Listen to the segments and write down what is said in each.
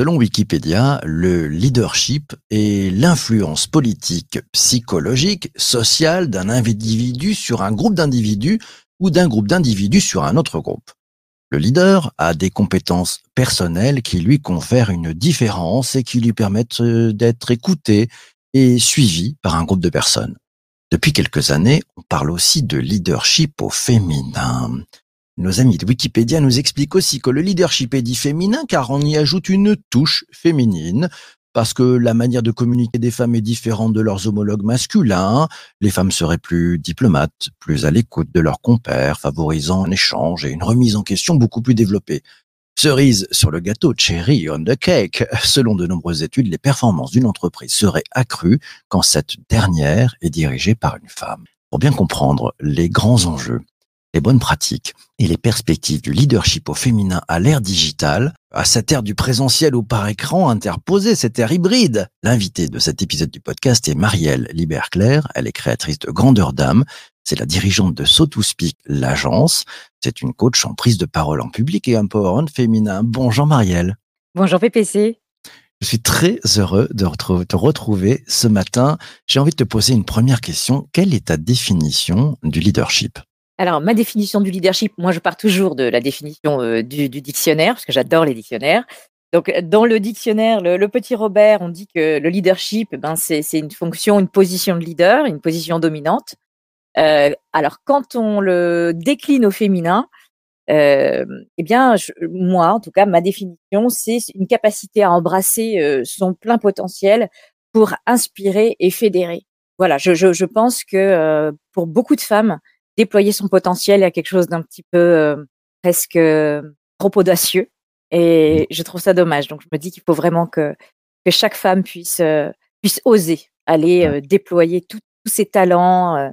Selon Wikipédia, le leadership est l'influence politique, psychologique, sociale d'un individu sur un groupe d'individus ou d'un groupe d'individus sur un autre groupe. Le leader a des compétences personnelles qui lui confèrent une différence et qui lui permettent euh, d'être écouté et suivi par un groupe de personnes. Depuis quelques années, on parle aussi de leadership au féminin. Nos amis de Wikipédia nous expliquent aussi que le leadership est dit féminin car on y ajoute une touche féminine, parce que la manière de communiquer des femmes est différente de leurs homologues masculins. Les femmes seraient plus diplomates, plus à l'écoute de leurs compères, favorisant un échange et une remise en question beaucoup plus développée. Cerise sur le gâteau, cherry on the cake. Selon de nombreuses études, les performances d'une entreprise seraient accrues quand cette dernière est dirigée par une femme. Pour bien comprendre les grands enjeux, les bonnes pratiques et les perspectives du leadership au féminin à l'ère digitale, à cette ère du présentiel ou par écran interposé, cette ère hybride. L'invitée de cet épisode du podcast est Marielle Liberclair. Elle est créatrice de Grandeur d'âme. C'est la dirigeante de So to Speak, l'agence. C'est une coach en prise de parole en public et empowerment féminin. Bonjour Marielle. Bonjour PPC. Je suis très heureux de te retrouver ce matin. J'ai envie de te poser une première question. Quelle est ta définition du leadership? Alors, ma définition du leadership, moi, je pars toujours de la définition euh, du, dictionnaire, parce que j'adore les dictionnaires. Donc, euh, dans le dictionnaire, le, petit Robert, on dit que le leadership, ben, c'est une fonction, une position de leader, une position dominante. Euh, alors, quand on le décline au féminin, eh bien, moi, en tout cas, ma définition, c'est une capacité à embrasser son plein potentiel pour inspirer et fédérer. Voilà, je, pense que pour beaucoup de femmes, déployer son potentiel à quelque chose d'un petit peu euh, presque euh, trop audacieux. Et je trouve ça dommage. Donc, je me dis qu'il faut vraiment que, que chaque femme puisse, euh, puisse oser aller euh, déployer tous ses talents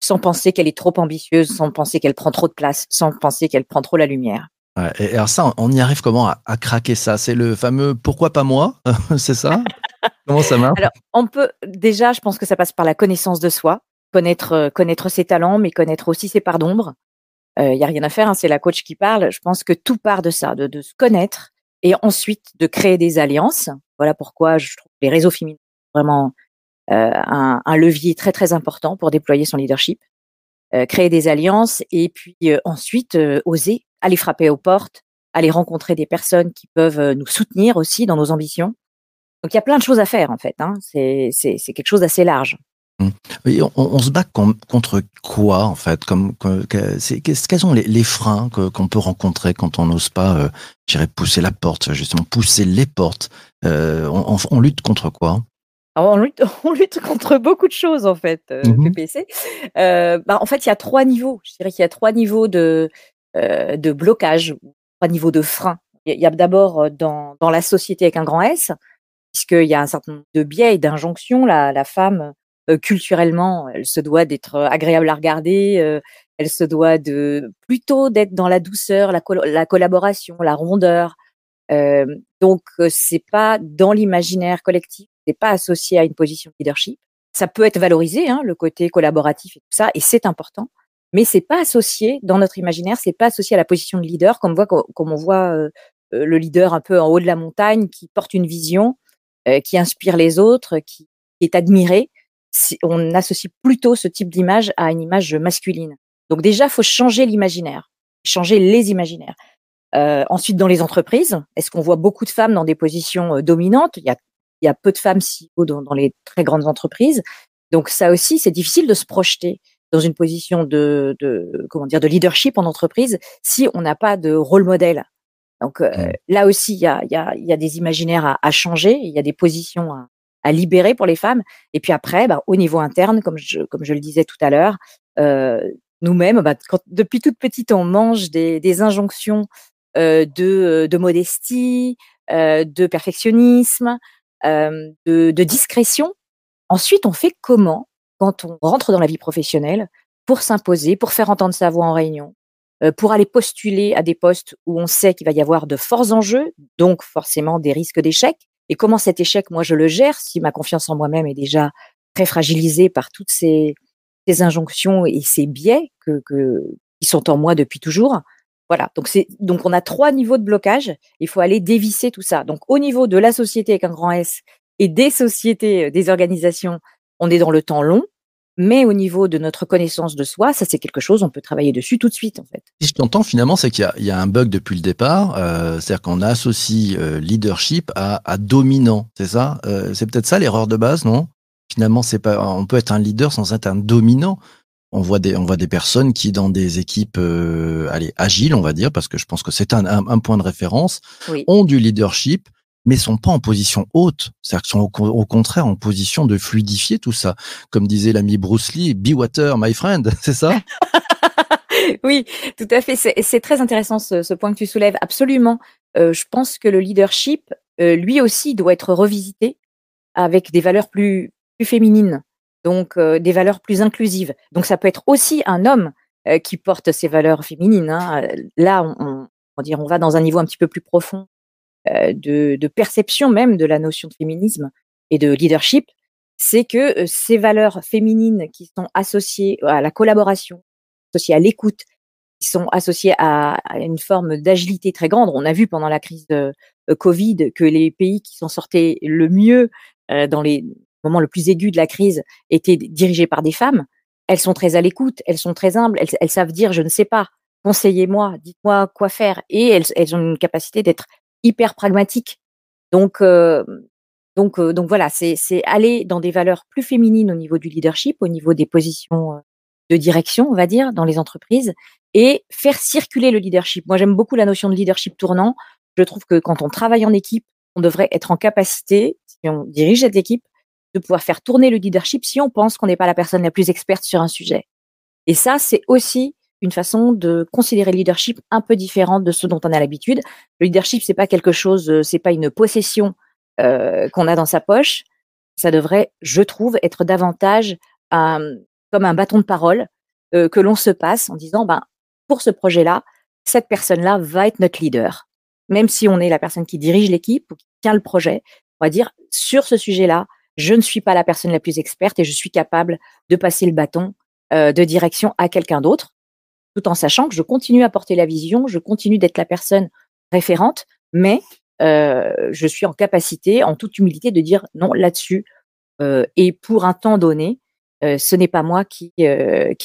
sans penser qu'elle est trop ambitieuse, sans penser qu'elle prend trop de place, sans penser qu'elle prend trop la lumière. Ouais, et alors ça, on y arrive comment à, à craquer ça? C'est le fameux pourquoi pas moi C'est ça? Comment ça marche? Alors, on peut déjà, je pense que ça passe par la connaissance de soi, connaître, euh, connaître ses talents, mais connaître aussi ses parts d'ombre. Il y a rien à faire, hein, c'est la coach qui parle. Je pense que tout part de ça, de, de se connaître et ensuite de créer des alliances. Voilà pourquoi je trouve les réseaux féminins vraiment euh, un, un levier très très important pour déployer son leadership. Euh, créer des alliances et puis euh, ensuite euh, oser aller frapper aux portes, aller rencontrer des personnes qui peuvent euh, nous soutenir aussi dans nos ambitions. Donc il y a plein de choses à faire en fait. Hein. C'est quelque chose d'assez large. Et on, on se bat com- contre quoi en fait Comme Quels sont les, les freins qu'on peut rencontrer quand on n'ose pas, euh, je dirais, pousser la porte, justement, pousser les portes Euh, on, on- on lutte contre quoi? Alors, on, lutte, on lutte contre beaucoup de choses en fait, euh, Mhm. PPC. Euh, bah, en fait, il y a trois niveaux. Je dirais qu'il y a trois niveaux de euh, de blocage, trois niveaux de frein. Il y a- d'abord dans dans la société avec un grand S, puisqu'il y a un certain nombre de biais et d'injonctions. La, la femme, culturellement, elle se doit d'être euh, agréable à regarder, euh, elle se doit de plutôt d'être dans la douceur, la, col- la collaboration, la rondeur. Euh, donc, euh, c'est pas dans l'imaginaire collectif, c'est pas associé à une position de leadership. Ça peut être valorisé, hein, le côté collaboratif et tout ça, et c'est important. Mais c'est pas associé dans notre imaginaire, c'est pas associé à la position de leader, comme, on voit, comme on voit euh, euh, le leader un peu en haut de la montagne qui porte une vision, euh, qui inspire les autres, qui est admiré. On associe plutôt ce type d'image à une image masculine. Donc déjà, faut changer l'imaginaire, changer les imaginaires. Euh, ensuite, dans les entreprises, est-ce qu'on voit beaucoup de femmes dans des positions euh, dominantes? Il y, a, il y a peu de femmes CEO dans, dans les très grandes entreprises. Donc ça aussi, c'est difficile de se projeter dans une position de, de comment dire de leadership en entreprise si on n'a pas de rôle modèle. Donc euh, Mm. là aussi, il y a, y, a, y a des imaginaires à, à changer, il y a des positions à, à libérer pour les femmes. Et puis après, bah, au niveau interne, comme je, comme je le disais tout à l'heure, euh, nous-mêmes, bah, quand, depuis toute petite, on mange des, des injonctions euh, de, de modestie, euh, de perfectionnisme, de, de discrétion. Ensuite, on fait comment quand on rentre dans la vie professionnelle pour s'imposer, pour faire entendre sa voix en réunion, pour aller postuler à des postes où on sait qu'il va y avoir de forts enjeux, donc forcément des risques d'échec. Et comment cet échec, moi, je le gère si ma confiance en moi-même est déjà très fragilisée par toutes ces, injonctions et ces biais que, que, qui sont en moi depuis toujours? Voilà. Donc c'est donc on a trois niveaux de blocage. Il faut aller dévisser tout ça. Donc au niveau de la société avec un grand S et des sociétés, euh, des organisations, on est dans le temps long. Mais au niveau de notre connaissance de soi, ça c'est quelque chose, on peut travailler dessus tout de suite en fait. Si je t'entends finalement, c'est qu'il y, y, a un bug depuis le départ, euh, c'est-à-dire qu'on associe euh, leadership à, à dominant, c'est ça? Euh, C'est peut-être ça l'erreur de base, non? Finalement, c'est pas, on peut être un leader sans être un dominant. On voit des, on voit des personnes qui dans des équipes, allez, agiles, on va dire, parce que je pense que c'est un, un, un, point de référence, Oui. ont du leadership, mais sont pas en position haute. C'est-à-dire qu'ils sont au, contraire en position de fluidifier tout ça. Comme disait l'ami Bruce Lee, be water, my friend, c'est ça? Oui, tout à fait. C'est très intéressant ce, point que tu soulèves. Absolument. Euh, je pense que le leadership, euh, lui aussi, doit être revisité avec des valeurs plus, féminines, donc euh, des valeurs plus inclusives. Donc ça peut être aussi un homme qui porte ces valeurs féminines. Hein. Là, on, on, va dans un niveau un petit peu plus profond de, de, perception même de la notion de féminisme et de leadership. C'est que euh, ces valeurs féminines qui sont associées à la collaboration, associées à l'écoute, qui sont associées à, une forme d'agilité très grande. On a vu pendant la crise de, de Covid que les pays qui s'en sortaient le mieux euh, dans les moments le plus aigus de la crise étaient dirigés par des femmes. Elles sont très à l'écoute, elles sont très humbles, elles, savent dire je ne sais pas, conseillez-moi, dites-moi quoi faire, et elles ont une capacité d'être hyper pragmatiques. Donc, euh, donc, euh, donc voilà, c'est aller dans des valeurs plus féminines au niveau du leadership, au niveau des positions euh, de direction, on va dire, dans les entreprises, et faire circuler le leadership. Moi, j'aime beaucoup la notion de leadership tournant. Je trouve que quand on travaille en équipe, on devrait être en capacité, si on dirige cette équipe, de pouvoir faire tourner le leadership si on pense qu'on n'est pas la personne la plus experte sur un sujet. Et ça, c'est aussi une façon de considérer le leadership un peu différente de ce dont on a l'habitude. Le leadership, c'est pas quelque chose, euh, c'est pas une possession euh, qu'on a dans sa poche. Ça devrait, je trouve, être davantage comme un bâton de parole euh, que l'on se passe en disant, ben, pour ce projet-là, cette personne-là va être notre leader. Même si on est la personne qui dirige l'équipe ou qui tient le projet, on va dire, sur ce sujet-là, je ne suis pas la personne la plus experte et je suis capable de passer le bâton euh, de direction à quelqu'un d'autre, tout en sachant que je continue à porter la vision, je continue d'être la personne référente, mais euh, je suis en capacité, en toute humilité, de dire non là-dessus. Euh, et pour un temps donné, euh, ce n'est pas moi qui,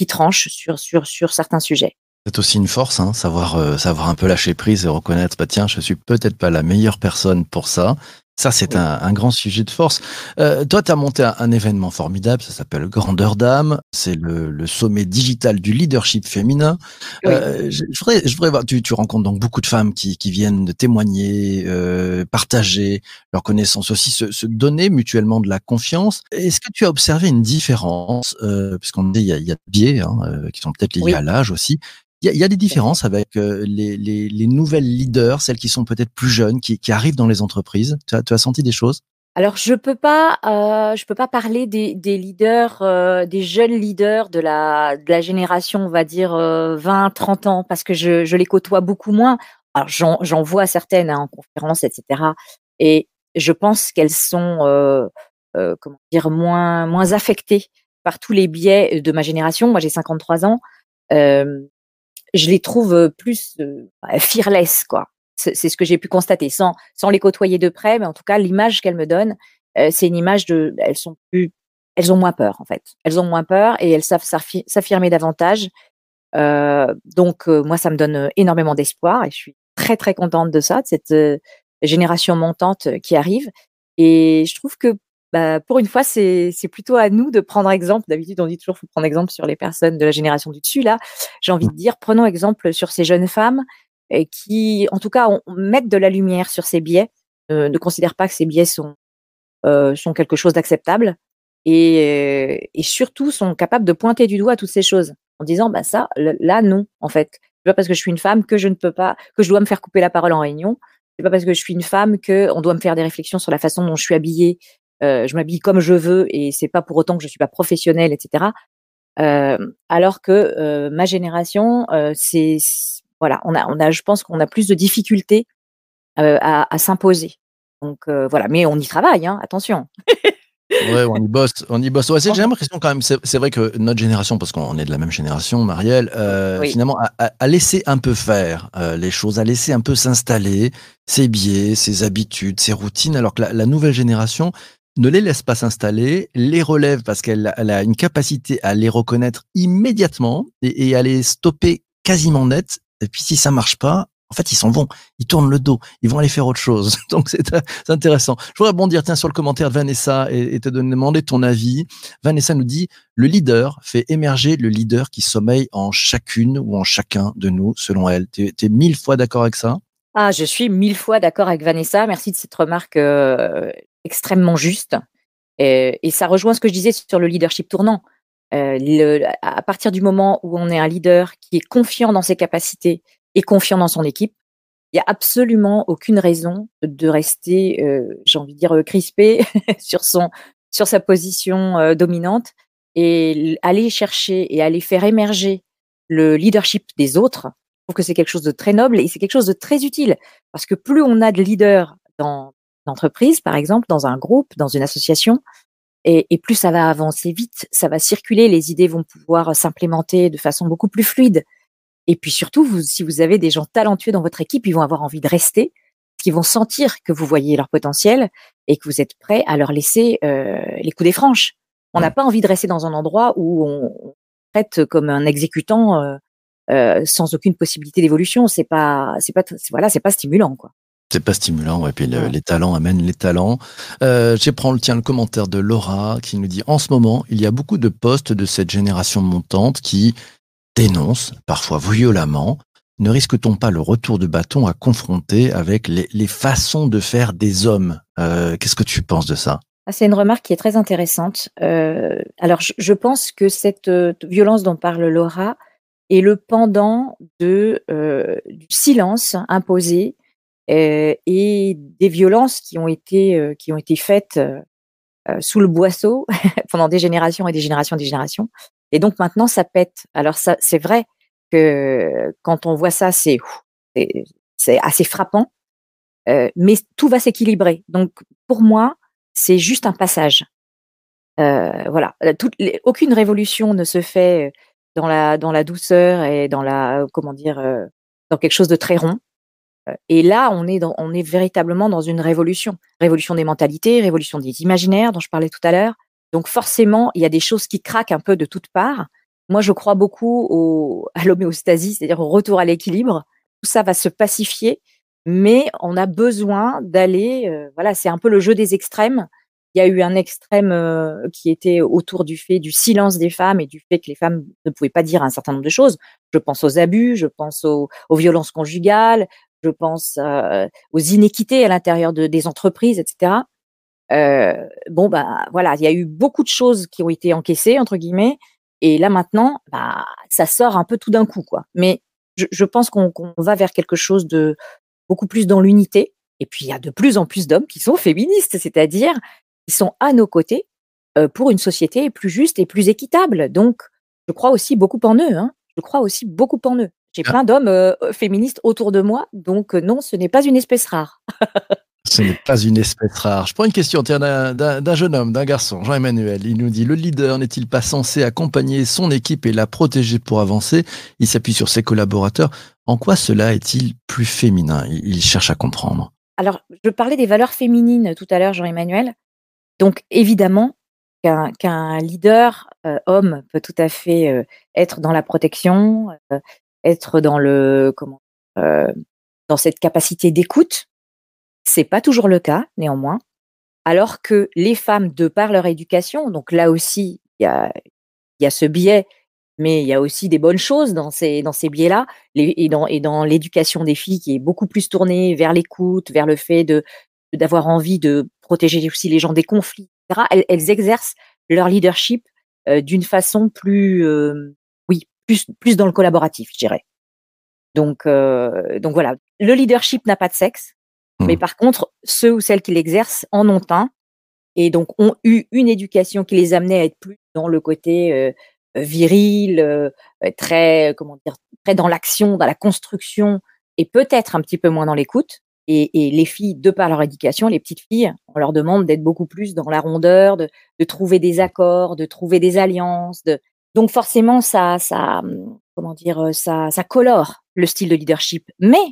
tranche sur, certains sujets. C'est aussi une force, hein, savoir, savoir un peu lâcher prise et reconnaître, bah tiens, je suis peut-être pas la meilleure personne pour ça, ça, c'est un, un, grand sujet de force. Euh, toi, tu as monté un, un, événement formidable, ça s'appelle Grandeur d'âme. C'est le, le, sommet digital du leadership féminin. Oui. Euh, je, je, voudrais, je voudrais voir, tu, tu, rencontres donc beaucoup de femmes qui, qui viennent de témoigner, euh, partager leurs connaissances aussi, se, se, donner mutuellement de la confiance. Est-ce que tu as observé une différence, euh, puisqu'on dit il y a, il y a des biais hein, euh, qui sont peut-être liés oui. à l'âge aussi, il y, a, il y a des différences avec euh, les, les, les, nouvelles leaders, celles qui sont peut-être plus jeunes, qui, qui, arrivent dans les entreprises. Tu as, tu as senti des choses? Alors je peux pas, euh, je peux pas parler des, des leaders, euh, des jeunes leaders de la de la génération, on va dire 20, 30 ans, parce que je, je les côtoie beaucoup moins. Alors j'en vois certaines hein, en conférence, etc. Et je pense qu'elles sont, comment dire, moins moins affectées par tous les biais de ma génération. Moi j'ai 53 ans je les trouve plus euh, fearless, quoi. C'est ce que j'ai pu constater, sans, sans les côtoyer de près, mais en tout cas, l'image qu'elles me donnent, euh, c'est une image de, elles sont plus, elles ont moins peur, en fait. Elles ont moins peur et elles savent s'affirmer davantage. Euh, donc, euh, moi, ça me donne énormément d'espoir et je suis très, très contente de ça, de cette euh, génération montante qui arrive. Et je trouve que bah, pour une fois, c'est plutôt à nous de prendre exemple. D'habitude, on dit toujours faut prendre exemple sur les personnes de la génération du dessus. Là, j'ai envie de dire, prenons exemple sur ces jeunes femmes et qui, en tout cas, mettent de la lumière sur ces biais, euh, ne considèrent pas que ces biais sont euh, sont quelque chose d'acceptable et, euh, et surtout sont capables de pointer du doigt toutes ces choses en disant, bah ça, là, non, en fait. C'est pas parce que je suis une femme que je ne peux pas, que je dois me faire couper la parole en réunion. C'est pas parce que je suis une femme que on doit me faire des réflexions sur la façon dont je suis habillée, euh, je m'habille comme je veux et c'est pas pour autant que je suis pas professionnelle, etc. Euh, alors que euh, ma génération, c'est voilà, on a, on a, je pense qu'on a plus de difficultés à, à s'imposer. Donc voilà, mais on y travaille, hein, attention. Ouais, on y bosse, on y bosse. Ouais, c'est- j'ai l'impression quand même, c'est vrai que notre génération, parce qu'on est de la même génération, Marielle, euh, Oui. finalement, a, a- a laissé un peu faire euh, les choses, a laissé un peu s'installer ses biais, ses habitudes, ses routines, alors que la, la nouvelle génération ne les laisse pas s'installer, les relève parce qu'elle elle a une capacité à les reconnaître immédiatement et, à les stopper quasiment net. Et puis si ça marche pas, en fait, ils s'en vont, ils tournent le dos, ils vont aller faire autre chose. Donc c'est intéressant. Je voudrais rebondir tiens, sur le commentaire de Vanessa et, te demander ton avis. Vanessa nous dit le leader fait émerger le leader qui sommeille en chacune ou en chacun de nous, selon elle. Tu es mille fois d'accord avec ça? Ah, je suis mille fois d'accord avec Vanessa. Merci de cette remarque euh, extrêmement juste. Et, et ça rejoint ce que je disais sur le leadership tournant. Euh, le- à partir du moment où on est un leader qui est confiant dans ses capacités et confiant dans son équipe, il y a absolument aucune raison de rester, euh, j'ai envie de dire, euh, crispé sur son sur sa position euh, dominante et aller chercher et aller faire émerger le leadership des autres. Je trouve que c'est quelque chose de très noble et c'est quelque chose de très utile parce que plus on a de leaders dans l'entreprise, par exemple, dans un groupe, dans une association, et, et plus ça va avancer vite, ça va circuler, les idées vont pouvoir s'implémenter de façon beaucoup plus fluide. Et puis surtout, vous, si vous avez des gens talentueux dans votre équipe, ils vont avoir envie de rester, parce qu'ils vont sentir que vous voyez leur potentiel et que vous êtes prêt à leur laisser euh, les coups des franches. On n'a pas envie de rester dans un endroit où on, traite comme un exécutant euh, euh, sans aucune possibilité d'évolution. C'est pas, c'est pas, voilà, c'est pas stimulant, quoi. C'est pas stimulant, ouais. Puis le- Ouais. les talents amènent les talents. Euh, je prends le tiens le commentaire de Laura qui nous dit en ce moment il y a beaucoup de postes de cette génération montante qui dénoncent parfois violemment. Ne risque-t-on pas le retour de bâton à confronter avec les, les façons de faire des hommes? Euh, Qu'est-ce que tu penses de ça? Ah, c'est une remarque qui est très intéressante. Euh, alors, je, je pense que cette euh, violence dont parle Laura est le pendant de, euh, du silence imposé et des violences qui ont été, euh, qui ont été faites euh, euh, sous le boisseau pendant des générations et des générations et des générations. Et donc maintenant, ça pète. Alors, ça, c'est vrai que quand on voit ça, c'est c'est- assez frappant, euh, mais tout va s'équilibrer. Donc, pour moi, c'est juste un passage. Euh, voilà, Euh, aucune révolution ne se fait euh, dans la dans la douceur et dans la euh, comment dire euh, dans quelque chose de très rond. Et là, on est véritablement dans une révolution, révolution des mentalités, révolution des imaginaires dont je parlais tout à l'heure. Donc forcément, il y a des choses qui craquent un peu de toutes parts. Moi, je crois beaucoup au, à l'homéostasie, c'est-à-dire au retour à l'équilibre. Tout ça va se pacifier, mais on a besoin d'aller. voilà, c'est un peu le jeu des extrêmes. Il y a eu un extrême qui était autour du fait du silence des femmes et du fait que les femmes ne pouvaient pas dire un certain nombre de choses. Je pense aux abus, je pense aux violences conjugales, je pense euh, aux inéquités à l'intérieur de, des entreprises, etc. Euh, bon, bah voilà, il y a eu beaucoup de choses qui ont été encaissées entre guillemets, et là maintenant, bah ça sort un peu tout d'un coup, quoi. Mais je, je pense qu'on va vers quelque chose de beaucoup plus dans l'unité. Et puis il y a de plus en plus d'hommes qui sont féministes, c'est-à-dire qui sont à nos côtés euh, pour une société plus juste et plus équitable. Donc, je crois aussi beaucoup en eux. Hein. Je crois aussi beaucoup en eux. J'ai plein d'hommes euh, féministes autour de moi, donc euh, non, ce n'est pas une espèce rare. Ce n'est pas une espèce rare. Je prends une question d'un- jeune homme, d'un garçon, Jean-Emmanuel. Il nous dit Le leader n'est-il pas censé accompagner son équipe et la protéger pour avancer? Il s'appuie sur ses collaborateurs. En quoi cela est-il plus féminin? Il, cherche à comprendre. Alors, je parlais des valeurs féminines tout à l'heure, Jean-Emmanuel. Donc, évidemment, qu'un leader euh, homme peut tout à fait euh, être dans la protection, euh, être dans le comment, euh, dans cette capacité d'écoute. C'est pas toujours le cas, néanmoins. Alors que les femmes, de par leur éducation, donc là aussi, il y a, y a ce biais, mais il y a aussi des bonnes choses dans ces, dans ces biais-là, et dans, et dans l'éducation des filles qui est beaucoup plus tournée vers l'écoute, vers le fait de d'avoir envie de protéger aussi les gens des conflits, etc. Elles, elles exercent leur leadership euh, d'une façon plus, euh, plus, plus dans le collaboratif, je dirais. Donc, euh, donc voilà, le leadership n'a pas de sexe, Mhm. mais par contre, ceux ou celles qui l'exercent en ont un, et donc ont eu une éducation qui les amenait à être plus dans le côté euh, euh, viril, euh, très, comment dire, très dans l'action, dans la construction, et peut-être un petit peu moins dans l'écoute. Et, et, les filles, de par leur éducation, les petites filles, on leur demande d'être beaucoup plus dans la rondeur, de, de, trouver des accords, de trouver des alliances. De... Donc forcément, ça, ça, comment dire, ça, ça colore le style de leadership. Mais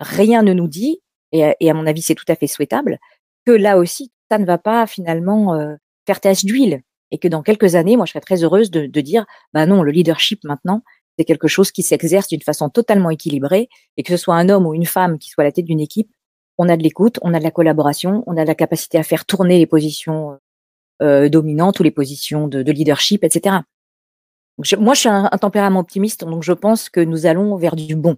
rien ne nous dit, et, et à mon avis, c'est tout à fait souhaitable, que là aussi, ça ne va pas finalement euh, faire tache d'huile. Et que dans quelques années, moi, je serais très heureuse de, dire, bah non, le leadership maintenant, c'est quelque chose qui s'exerce d'une façon totalement équilibrée, et que ce soit un homme ou une femme qui soit à la tête d'une équipe, on a de l'écoute, on a de la collaboration, on a de la capacité à faire tourner les positions euh, dominantes ou les positions de leadership, etc. Moi, je suis un, tempérament optimiste, donc je pense que nous allons vers du bon.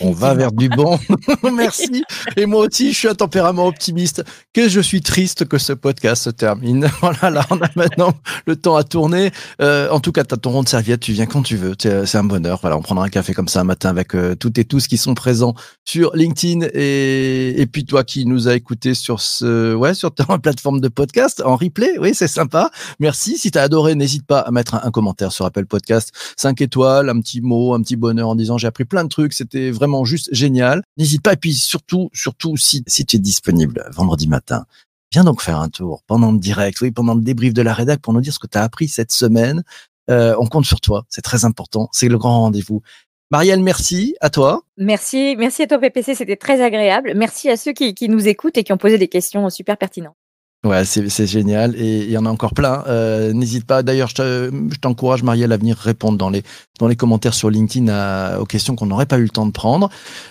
On va vers du bon. Merci. Et moi aussi, je suis un tempérament optimiste. Que je suis triste que ce podcast se termine. Voilà, là, on a maintenant le temps à tourner. Euh, en tout cas, tu as ton rond de serviette, tu viens quand tu veux. C'est un bonheur. Voilà, on prendra un café comme ça un matin avec euh, toutes et tous qui sont présents sur LinkedIn et, et puis toi qui nous as écouté sur ce, ouais, sur ta plateforme de podcast en replay. Oui, c'est sympa. Merci. Si tu as adoré, n'hésite pas à mettre un, un, commentaire sur Apple Podcast. 5 étoiles, un petit mot, un petit bonheur en disant j'ai appris plein de trucs. C'était vraiment juste génial. N'hésite pas. Et puis surtout, surtout si, si tu es disponible vendredi matin, viens donc faire un tour pendant le direct, oui, pendant le débrief de la rédac pour nous dire ce que tu as appris cette semaine. Euh, on compte sur toi. C'est très important. C'est le grand rendez-vous. Marielle, merci à toi. Merci, merci à toi PPC, c'était très agréable. Merci à ceux qui, qui nous écoutent et qui ont posé des questions super pertinentes. Ouais, c'est génial et il y en a encore plein. Euh, N'hésite pas. D'ailleurs, je t'encourage, Marielle, à venir répondre dans les dans les commentaires sur LinkedIn à, aux questions qu'on n'aurait pas eu le temps de prendre.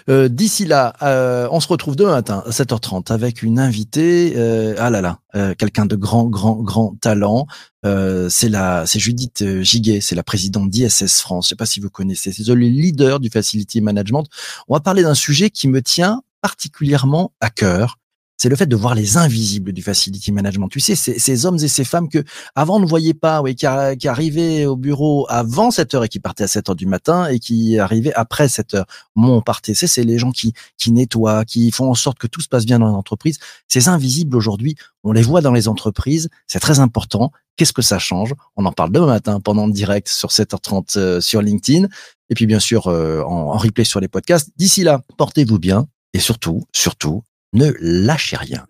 Euh, D'ici là, euh, on se retrouve demain matin à 7h30 avec une invitée. Euh, ah là là, euh, quelqu'un de grand, grand, grand talent. Euh, c'est la, c'est Judith Giguet, c'est la présidente d'ISS France. Je sais pas si vous connaissez. C'est le leader du facility management. On va parler d'un sujet qui me tient particulièrement à cœur c'est le fait de voir les invisibles du facility management. Tu sais, ces, hommes et ces femmes que avant on ne voyait pas, oui, qui, arrivaient au bureau avant 7 heures et qui partaient à 7 heures du matin et qui arrivaient après 7 heures. Mon on partait. C'est les gens qui, qui nettoient, qui font en sorte que tout se passe bien dans l'entreprise. Ces invisibles aujourd'hui, on les voit dans les entreprises. C'est très important. Qu'est-ce que ça change? On en parle demain matin pendant le direct sur 7h30 euh, sur LinkedIn. Et puis bien sûr euh, en, en replay sur les podcasts. D'ici là, portez-vous bien et surtout, surtout, ne lâchez rien.